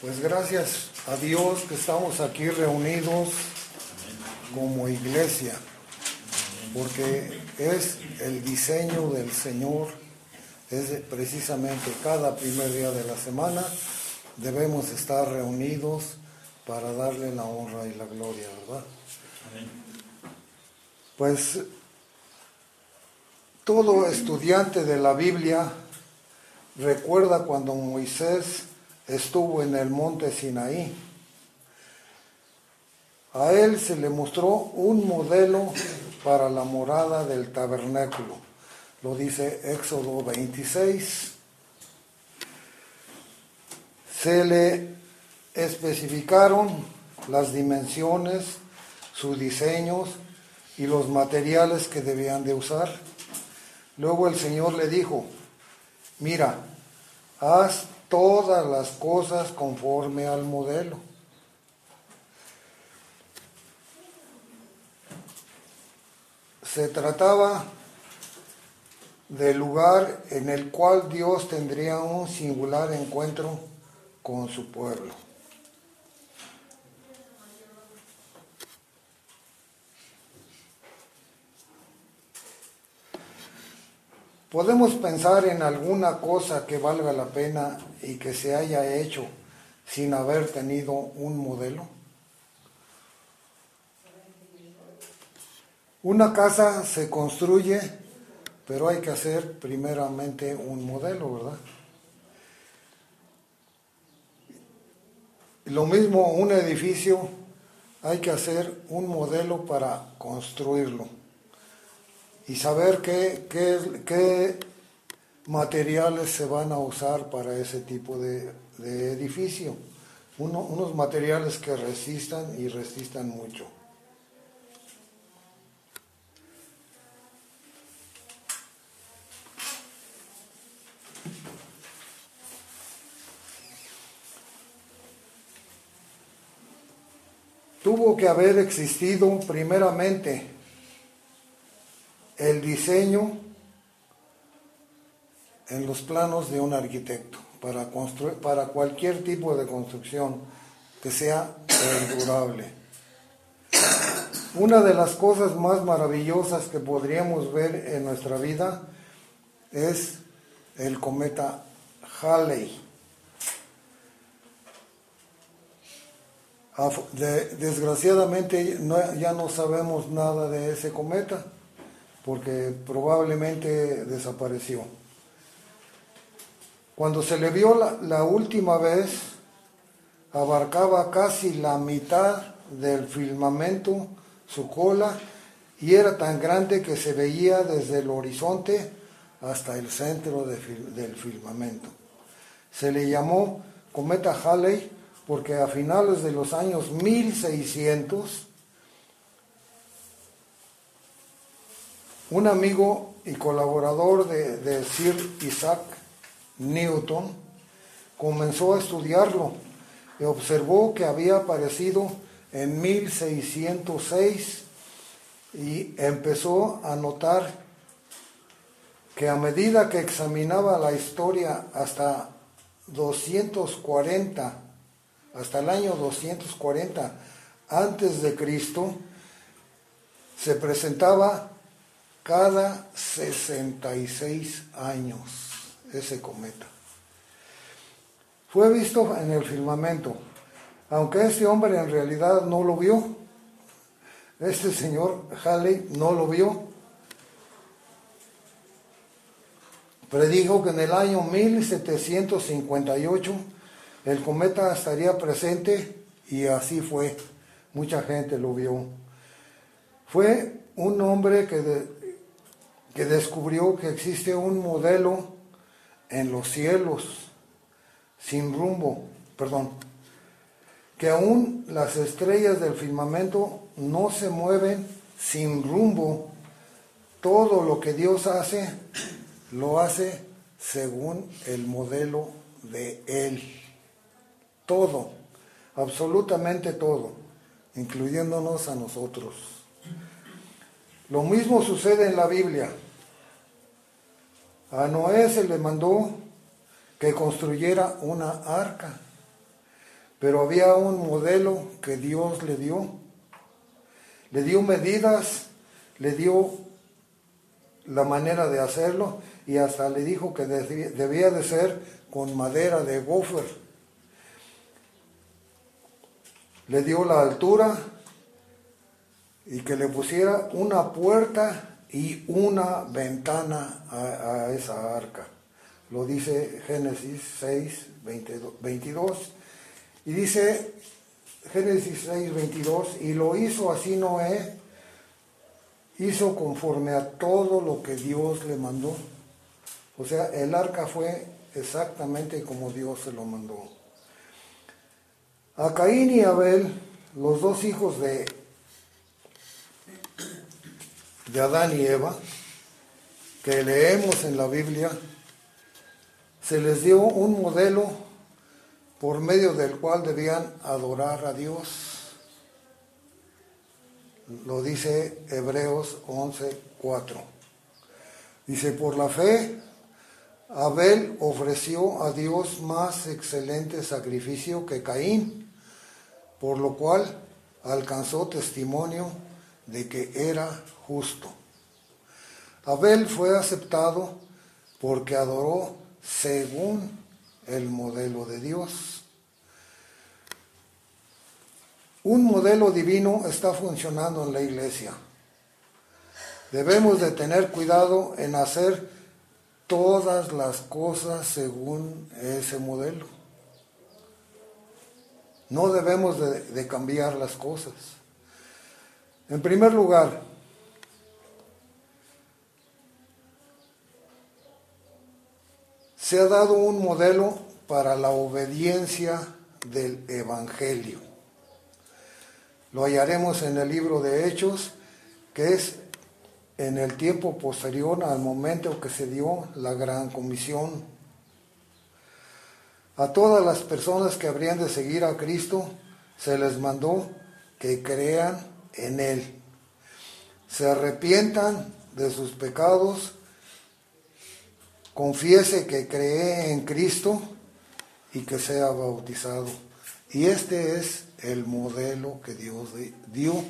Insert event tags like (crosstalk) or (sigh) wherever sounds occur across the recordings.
Pues gracias a Dios que estamos aquí reunidos como iglesia, porque es el diseño del Señor, es precisamente cada primer día de la semana debemos estar reunidos para darle la honra y la gloria, ¿verdad? Pues todo estudiante de la Biblia recuerda cuando Moisés estuvo en el monte Sinaí. A él se le mostró un modelo para la morada del tabernáculo. Lo dice Éxodo 26. Se le especificaron las dimensiones, sus diseños y los materiales que debían de usar. Luego el Señor le dijo, mira, haz todas las cosas conforme al modelo. Se trataba del lugar en el cual Dios tendría un singular encuentro con su pueblo. Podemos pensar en alguna cosa que valga la pena y que se haya hecho sin haber tenido un modelo. Una casa se construye, pero hay que hacer primeramente un modelo, ¿verdad? Lo mismo un edificio, hay que hacer un modelo para construirlo y saber qué, qué, qué, materiales se van a usar para ese tipo de, edificio. Uno, unos materiales que resistan y resistan mucho. Tuvo que haber existido primeramente diseño en los planos de un arquitecto para, construir, para cualquier tipo de construcción que sea perdurable. Una de las cosas más maravillosas que podríamos ver en nuestra vida es el cometa Halley. Desgraciadamente ya no sabemos nada de ese cometa porque probablemente desapareció. Cuando se le vio la, última vez, abarcaba casi la mitad del firmamento, su cola, y era tan grande que se veía desde el horizonte hasta el centro de, del firmamento. Se le llamó cometa Halley porque a finales de los años 1600, un amigo y colaborador de, Sir Isaac Newton comenzó a estudiarlo y observó que había aparecido en 1606 y empezó a notar que a medida que examinaba la historia hasta 240, hasta el año 240 antes de Cristo, se presentaba cada 66 años ese cometa. Fue visto en el firmamento, aunque este hombre en realidad no lo vio. Este señor Halley no lo vio. Predijo que en el año 1758 el cometa estaría presente y así fue. mucha gente lo vio. Fue un hombre que, que descubrió que existe un modelo en los cielos sin rumbo, perdón, que aún las estrellas del firmamento no se mueven sin rumbo. Todo lo que Dios hace, lo hace según el modelo de Él. Todo, absolutamente todo, incluyéndonos a nosotros. Lo mismo sucede en la Biblia. A Noé se le mandó que construyera una arca pero había un modelo que Dios le dio. Le dio medidas, le dio la manera de hacerlo y hasta le dijo que debía de ser con madera de gofer. Le dio la altura y que le pusiera una puerta y una ventana a, esa arca. Lo dice Génesis 6, 22 y dice Génesis 6, 22, y lo hizo así Noé, hizo conforme a todo lo que Dios le mandó. O sea, el arca fue exactamente como Dios se lo mandó. A Caín y Abel, los dos hijos de, de Adán y Eva, que leemos en la Biblia, se les dio un modelo por medio del cual debían adorar a Dios. Lo dice Hebreos 11:4. Dice, por la fe, Abel ofreció a Dios más excelente sacrificio que Caín, por lo cual alcanzó testimonio de que era justo. Abel fue aceptado porque adoró según el modelo de Dios. Un modelo divino está funcionando en la iglesia. Debemos de tener cuidado en hacer todas las cosas según ese modelo. No debemos de, de cambiar las cosas. En primer lugar, se ha dado un modelo para la obediencia del Evangelio. Lo hallaremos en el libro de Hechos, que es en el tiempo posterior al momento que se dio la gran comisión. A todas las personas que habrían de seguir a Cristo se les mandó que crean en Él, se arrepientan de sus pecados confiese que cree en Cristo y que sea bautizado. Y este es el modelo que Dios dio.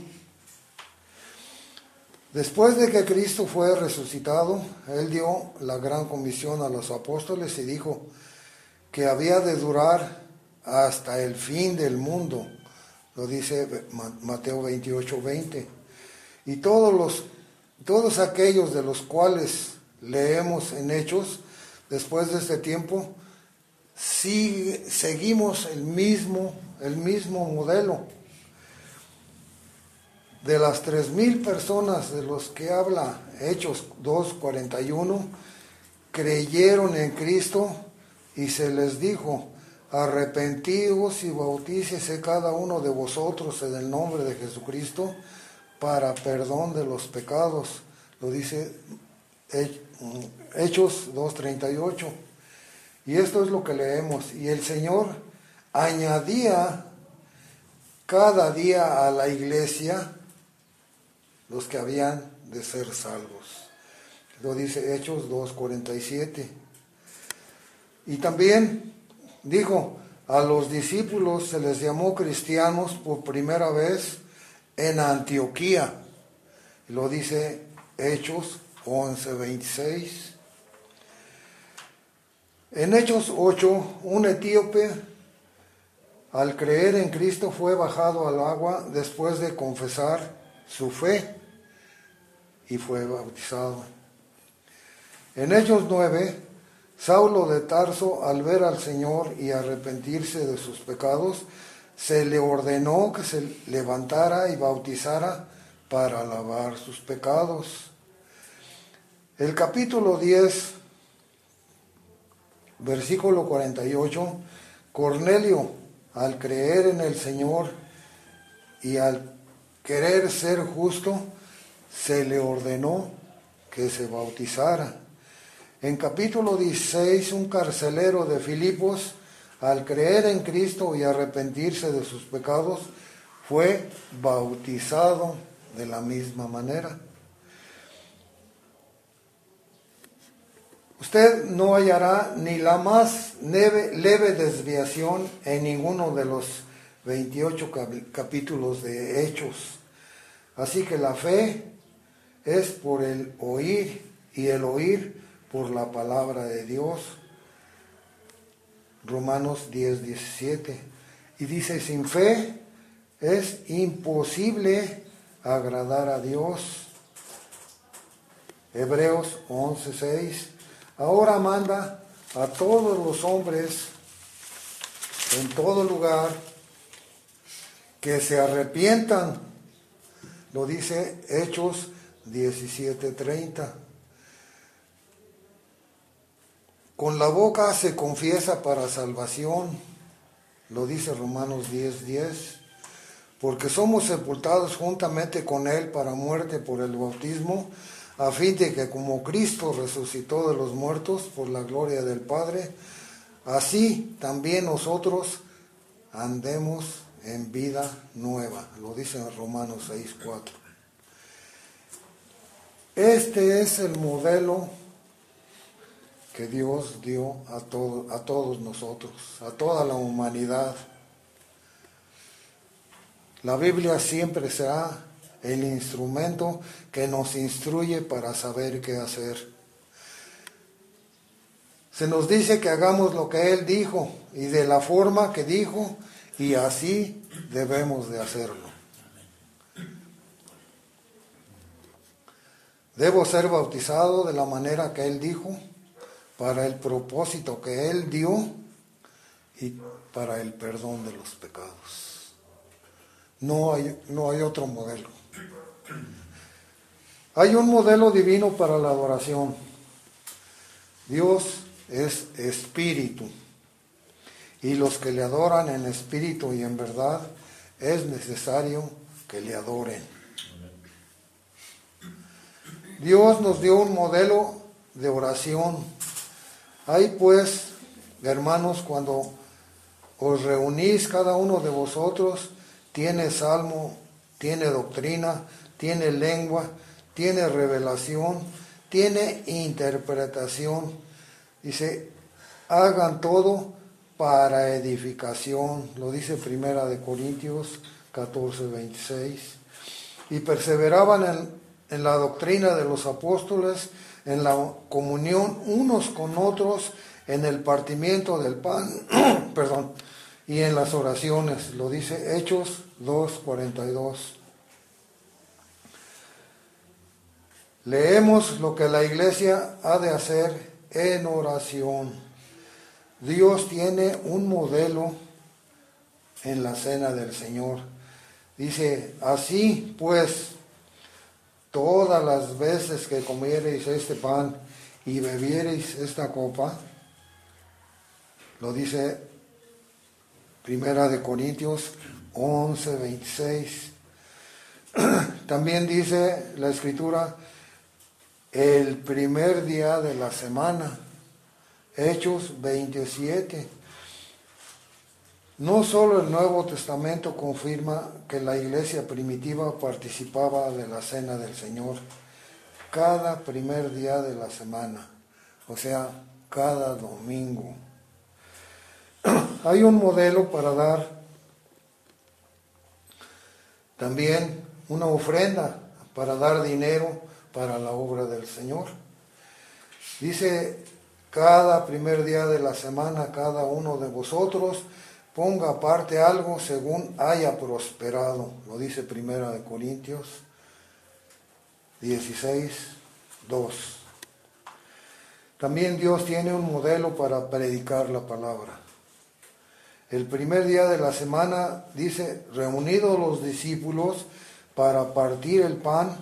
Después de que Cristo fue resucitado, Él dio la gran comisión a los apóstoles y dijo que había de durar hasta el fin del mundo. Lo dice Mateo 28, 20. Y todos, los, todos aquellos de los cuales leemos en Hechos, después de este tiempo, seguimos el mismo, el mismo modelo. De las tres mil personas de los que habla Hechos 2.41, creyeron en Cristo y se les dijo, arrepentíos y bautícese cada uno de vosotros en el nombre de Jesucristo para perdón de los pecados. Lo dice Hechos 2.38. Y esto es lo que leemos. Y el Señor añadía cada día a la iglesia los que habían de ser salvos. Lo dice Hechos 2.47. Y también dijo, a los discípulos se les llamó cristianos por primera vez en Antioquía. Lo dice Hechos 11:26. En Hechos 8, un etíope, al creer en Cristo, fue bajado al agua después de confesar su fe y fue bautizado. En Hechos 9, Saulo de Tarso, al ver al Señor y arrepentirse de sus pecados, se le ordenó que se levantara y bautizara para lavar sus pecados. El capítulo 10, versículo 48, Cornelio, al creer en el Señor y al querer ser justo, se le ordenó que se bautizara. En capítulo 16, un carcelero de Filipos, al creer en Cristo y arrepentirse de sus pecados, fue bautizado de la misma manera. Usted no hallará ni la más leve, leve desviación en ninguno de los 28 capítulos de Hechos. Así que la fe es por el oír y el oír por la palabra de Dios. Romanos 10, 17. Y dice, sin fe es imposible agradar a Dios. Hebreos 11, 6. Ahora manda a todos los hombres en todo lugar que se arrepientan. Lo dice Hechos 17:30. Con la boca se confiesa para salvación, lo dice Romanos 10:10, 10, porque somos sepultados juntamente con Él para muerte por el bautismo, a fin de que como Cristo resucitó de los muertos por la gloria del Padre, así también nosotros andemos en vida nueva, lo dice en Romanos 6:4. Este es el modelo Dios dio a, a todos nosotros, a toda la humanidad. La Biblia siempre será el instrumento que nos instruye para saber qué hacer. Se nos dice que hagamos lo que Él dijo y de la forma que dijo y así debemos de hacerlo. Debo ser bautizado de la manera que Él dijo, para el propósito que Él dio y para el perdón de los pecados. No hay, no hay otro modelo. Hay un modelo divino para la adoración. Dios es espíritu. Y los que le adoran en espíritu y en verdad, es necesario que le adoren. Dios nos dio un modelo de oración. Ahí pues, hermanos, cuando os reunís cada uno de vosotros, tiene salmo, tiene doctrina, tiene lengua, tiene revelación, tiene interpretación. Dice, hagan todo para edificación, lo dice Primera de Corintios 14, 26. Y perseveraban en, en la doctrina de los apóstoles, en la comunión unos con otros, en el partimiento del pan, (clears throat) perdón, y en las oraciones, lo dice Hechos 2.42. Leemos lo que la iglesia ha de hacer en oración. Dios tiene un modelo en la cena del Señor. Dice, así pues, todas las veces que comiereis este pan y bebiereis esta copa, lo dice Primera de Corintios 11, 26. (clears throat) También dice la escritura, el primer día de la semana, Hechos 27. No solo el Nuevo Testamento confirma que la iglesia primitiva participaba de la cena del Señor cada primer día de la semana, o sea, cada domingo. Hay un modelo para dar también una ofrenda, para dar dinero para la obra del Señor. Dice, cada primer día de la semana, cada uno de vosotros, ponga aparte algo según haya prosperado. Lo dice Primera de Corintios 16, 2. También Dios tiene un modelo para predicar la palabra. El primer día de la semana dice, reunidos los discípulos para partir el pan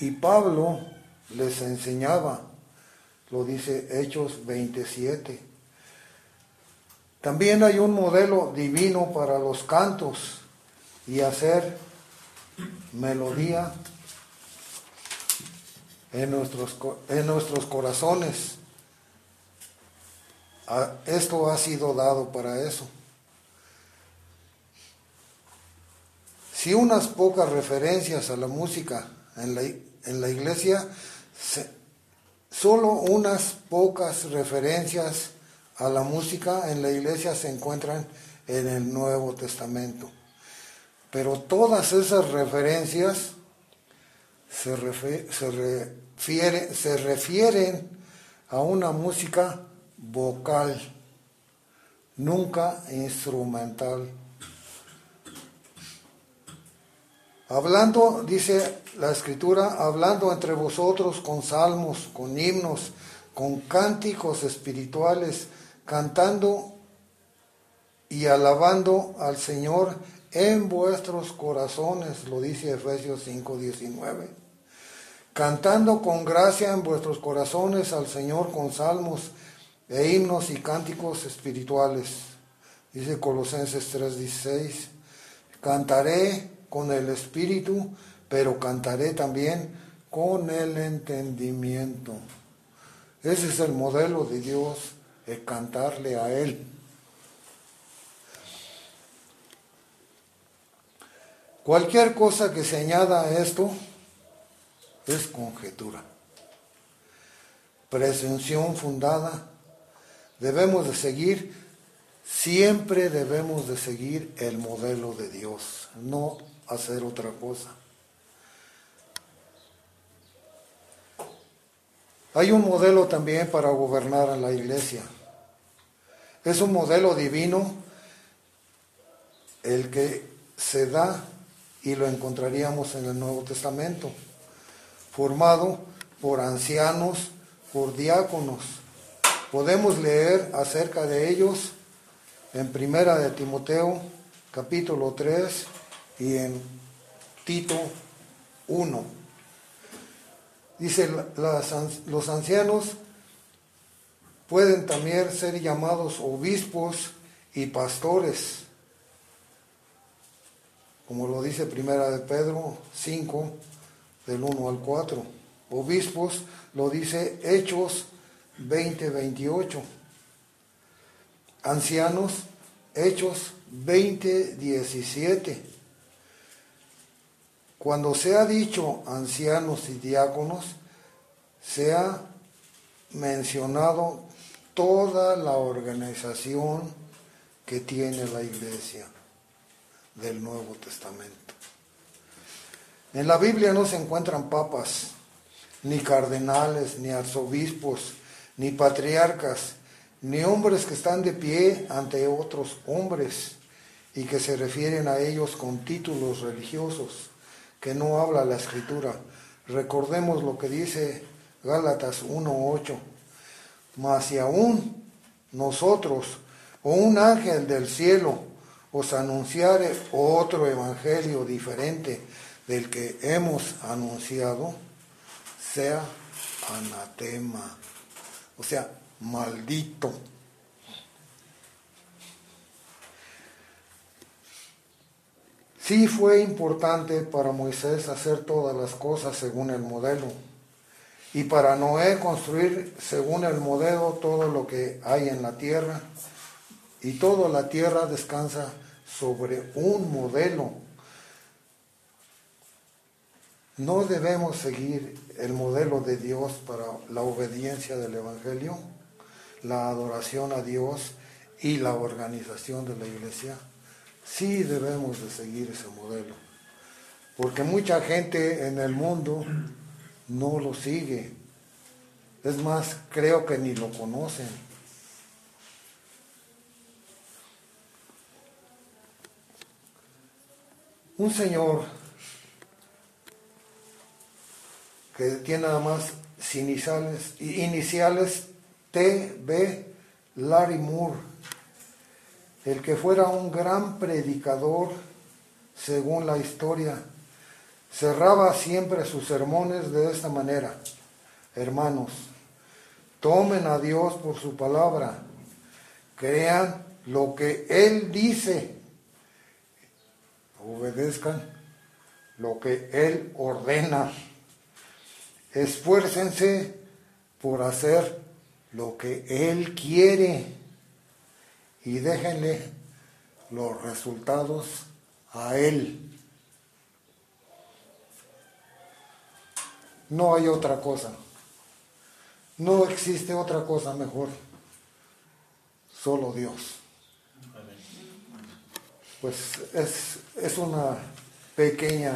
y Pablo les enseñaba, lo dice Hechos 27. También hay un modelo divino para los cantos y hacer melodía en nuestros, en nuestros corazones. Ah, esto ha sido dado para eso. Si unas pocas referencias a la música en la, en la iglesia, solo unas pocas referencias a la música en la iglesia se encuentran en el Nuevo Testamento. Pero todas esas referencias se, se refieren a una música vocal, nunca instrumental. Hablando, dice la escritura, hablando entre vosotros con salmos, con himnos, con cánticos espirituales, cantando y alabando al Señor en vuestros corazones, lo dice Efesios 5:19. Cantando con gracia en vuestros corazones al Señor con salmos e himnos y cánticos espirituales. Dice Colosenses 3:16. Cantaré con el espíritu, pero cantaré también con el entendimiento. Ese es el modelo de Dios, el cantarle a Él. Cualquier cosa que se añada a esto es conjetura, presunción fundada. Debemos de seguir, siempre debemos de seguir el modelo de Dios, no hacer otra cosa. Hay un modelo también para gobernar a la iglesia. Es un modelo divino el que se da y lo encontraríamos en el Nuevo Testamento, formado por ancianos, por diáconos. Podemos leer acerca de ellos en Primera de Timoteo, capítulo 3, y en Tito 1. Dice, los ancianos pueden también ser llamados obispos y pastores, como lo dice Primera de Pedro 5, del 1 al 4. Obispos lo dice Hechos 20, 28. Ancianos, Hechos 20, 17. Cuando se ha dicho ancianos y diáconos, se ha mencionado toda la organización que tiene la iglesia del Nuevo Testamento. En la Biblia no se encuentran papas, ni cardenales, ni arzobispos, ni patriarcas, ni hombres que están de pie ante otros hombres y que se refieren a ellos con títulos religiosos que no habla la escritura. Recordemos lo que dice Gálatas 1.8. Mas si aún nosotros o un ángel del cielo os anunciare otro evangelio diferente del que hemos anunciado, sea anatema, o sea, maldito. Sí fue importante para Moisés hacer todas las cosas según el modelo y para Noé construir según el modelo todo lo que hay en la tierra y toda la tierra descansa sobre un modelo. No debemos seguir el modelo de Dios para la obediencia del Evangelio, la adoración a Dios y la organización de la iglesia sí debemos de seguir ese modelo. Porque mucha gente en el mundo no lo sigue. Es más, creo que ni lo conocen. Un señor que tiene nada más iniciales, iniciales T.B. Larry Moore el que fuera un gran predicador, según la historia, cerraba siempre sus sermones de esta manera. Hermanos, tomen a Dios por su palabra, crean lo que Él dice, obedezcan lo que Él ordena, esfuércense por hacer lo que Él quiere y déjenle los resultados a Él. No hay otra cosa. No existe otra cosa mejor. Solo Dios. Pues es, es una pequeña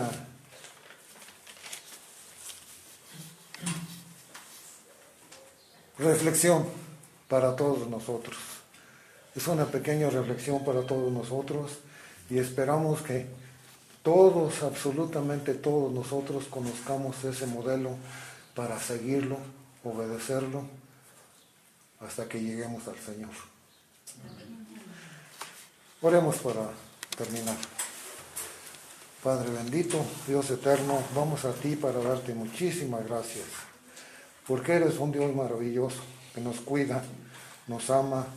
reflexión para todos nosotros. Es una pequeña reflexión para todos nosotros y esperamos que todos, absolutamente todos nosotros conozcamos ese modelo para seguirlo, obedecerlo, hasta que lleguemos al Señor. Oremos para terminar. Padre bendito, Dios eterno, vamos a ti para darte muchísimas gracias, porque eres un Dios maravilloso que nos cuida, nos ama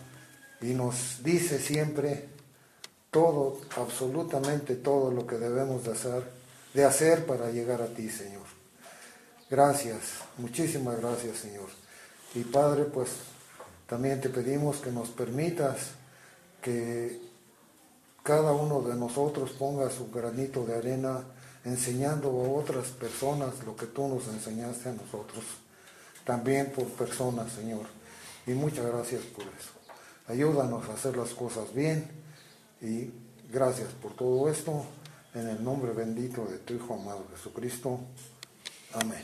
y nos dice siempre todo, absolutamente todo lo que debemos de hacer, de hacer para llegar a ti, Señor. Gracias, muchísimas gracias, Señor. Y Padre, pues también te pedimos que nos permitas que cada uno de nosotros ponga su granito de arena enseñando a otras personas lo que tú nos enseñaste a nosotros, también por personas, Señor. Y muchas gracias por eso. Ayúdanos a hacer las cosas bien y gracias por todo esto en el nombre bendito de tu Hijo amado Jesucristo. Amén.